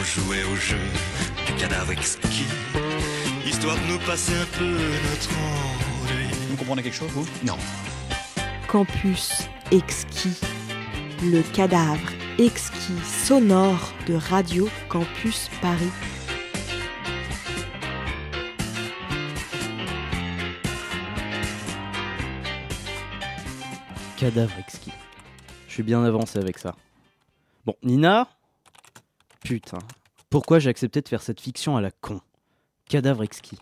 on jouait au jeu du cadavre exquis, histoire de nous passer un peu notre ennui. Vous comprenez quelque chose, vous? Non. Campus exquis. Le cadavre exquis sonore de Radio Campus Paris. Cadavre exquis. Je suis bien avancé avec ça. Bon, Nina? Putain. Pourquoi j'ai accepté de faire cette fiction à la con? Cadavre exquis.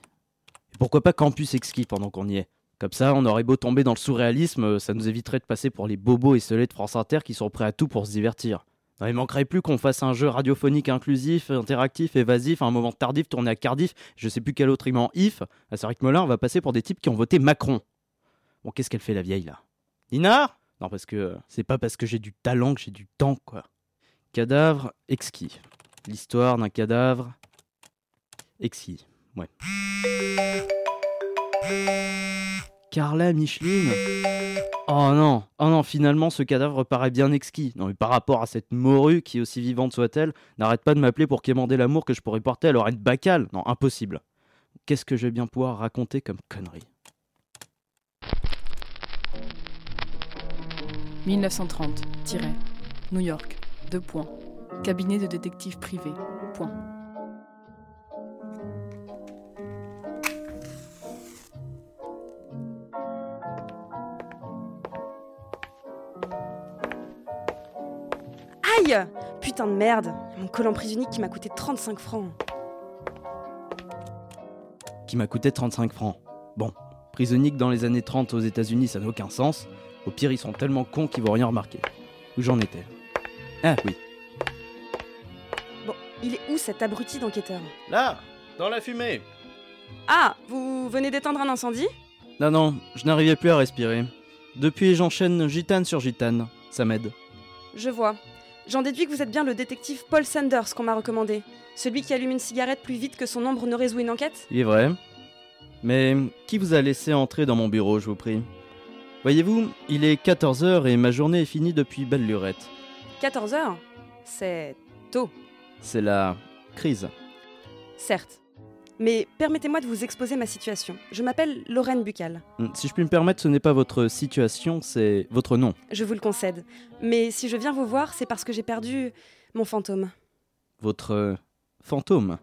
Et pourquoi pas campus exquis pendant qu'on y est? Comme ça, on aurait beau tomber dans le surréalisme, euh, ça nous éviterait de passer pour les bobos et de France Inter qui sont prêts à tout pour se divertir. Non, il manquerait plus qu'on fasse un jeu radiophonique inclusif, interactif, évasif, à un moment tardif tourné à Cardiff, je sais plus quel autre aimant if. À ce rythme-là, on va passer pour des types qui ont voté Macron. Bon, qu'est-ce qu'elle fait la vieille là? Nina? Non, parce que euh, c'est pas parce que j'ai du talent que j'ai du temps, quoi. Cadavre exquis. L'histoire d'un cadavre exquis. Ouais. Carla Micheline Oh non, oh non, finalement ce cadavre paraît bien exquis. Non mais par rapport à cette morue qui, aussi vivante soit-elle, n'arrête pas de m'appeler pour quémander l'amour que je pourrais porter à Lorraine Bacal. Non, impossible. Qu'est-ce que je vais bien pouvoir raconter comme connerie? 1930, New York, deux points. Cabinet de détective privé, point. Aïe Putain de merde Mon collant prisonnier qui m'a coûté 35 francs. Qui m'a coûté 35 francs. Bon, prisonnique dans les années 30 aux États-Unis, ça n'a aucun sens. Au pire, ils sont tellement cons qu'ils vont rien remarquer. Où j'en étais? Ah oui. Il est où cet abruti d'enquêteur Là, dans la fumée. Ah, vous venez d'éteindre un incendie Non, non, je n'arrivais plus à respirer. Depuis, j'enchaîne gitane sur gitane. Ça m'aide. Je vois. J'en déduis que vous êtes bien le détective Paul Sanders qu'on m'a recommandé. Celui qui allume une cigarette plus vite que son ombre ne résout une enquête Il est vrai. Mais qui vous a laissé entrer dans mon bureau, je vous prie Voyez-vous, il est 14h et ma journée est finie depuis belle lurette. 14h C'est tôt. C'est la crise. Certes. Mais permettez-moi de vous exposer ma situation. Je m'appelle Lorraine Buccal. Hmm, si je puis me permettre, ce n'est pas votre situation, c'est votre nom. Je vous le concède. Mais si je viens vous voir, c'est parce que j'ai perdu mon fantôme. Votre euh, fantôme?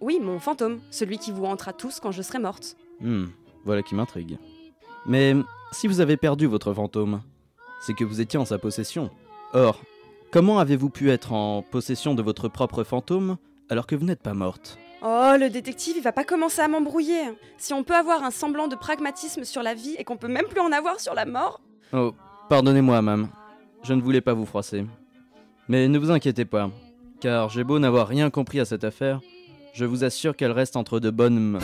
Oui, mon fantôme. Celui qui vous hantera tous quand je serai morte. Hmm, voilà qui m'intrigue. Mais si vous avez perdu votre fantôme, c'est que vous étiez en sa possession. Or, comment avez-vous pu être en possession de votre propre fantôme alors que vous n'êtes pas morte? Oh, le détective, il va pas commencer à m'embrouiller. Si on peut avoir un semblant de pragmatisme sur la vie et qu'on peut même plus en avoir sur la mort. Oh, pardonnez-moi, mam. Je ne voulais pas vous froisser. Mais ne vous inquiétez pas, car j'ai beau n'avoir rien compris à cette affaire, je vous assure qu'elle reste entre de bonnes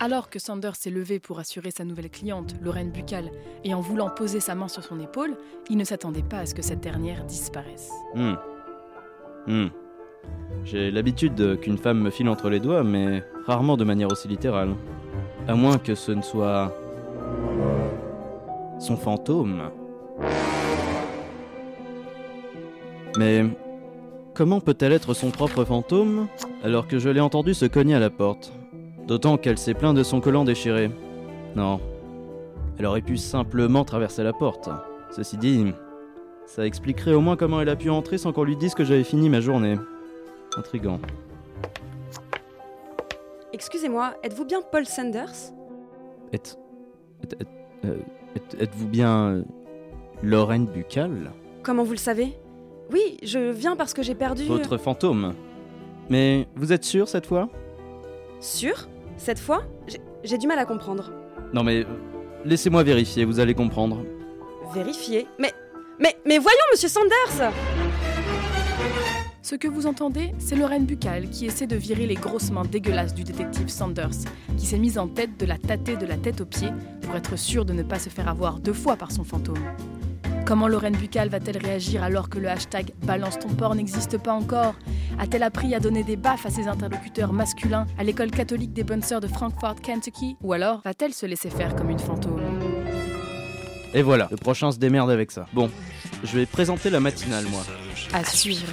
Alors que Sanders s'est levé pour assurer sa nouvelle cliente, Lorraine Buccal, et en voulant poser sa main sur son épaule, il ne s'attendait pas à ce que cette dernière disparaisse. Hum. Hum. J'ai l'habitude qu'une femme me file entre les doigts, mais rarement de manière aussi littérale. À moins que ce ne soit... son fantôme. Mais comment peut-elle être son propre fantôme alors que je l'ai entendu se cogner à la porte? D'autant qu'elle s'est plainte de son collant déchiré. Non. Elle aurait pu simplement traverser la porte. Ceci dit, ça expliquerait au moins comment elle a pu entrer sans qu'on lui dise que j'avais fini ma journée. Intrigant. Excusez-moi, êtes-vous bien Paul Sanders? Êtes. Euh, êtes-vous bien. Lorraine Buccal? Comment vous le savez? Oui, je viens parce que j'ai perdu. Votre fantôme. Mais vous êtes sûr cette fois? Sûr? Cette fois J'ai du mal à comprendre. Non mais. Laissez-moi vérifier, vous allez comprendre. Vérifier? Mais. Mais. Mais voyons, monsieur Sanders ce que vous entendez, c'est Lorraine Buccal qui essaie de virer les grosses mains dégueulasses du détective Sanders, qui s'est mise en tête de la tâter de la tête aux pieds pour être sûre de ne pas se faire avoir deux fois par son fantôme. Comment Lorraine Buccal va-t-elle réagir alors que le hashtag Balance ton port n'existe pas encore? A-t-elle appris à donner des baffes à ses interlocuteurs masculins à l'école catholique des bonnes sœurs de Frankfort, Kentucky? Ou alors va-t-elle se laisser faire comme une fantôme? Et voilà, le prochain se démerde avec ça. Bon, je vais présenter la matinale, moi. À suivre.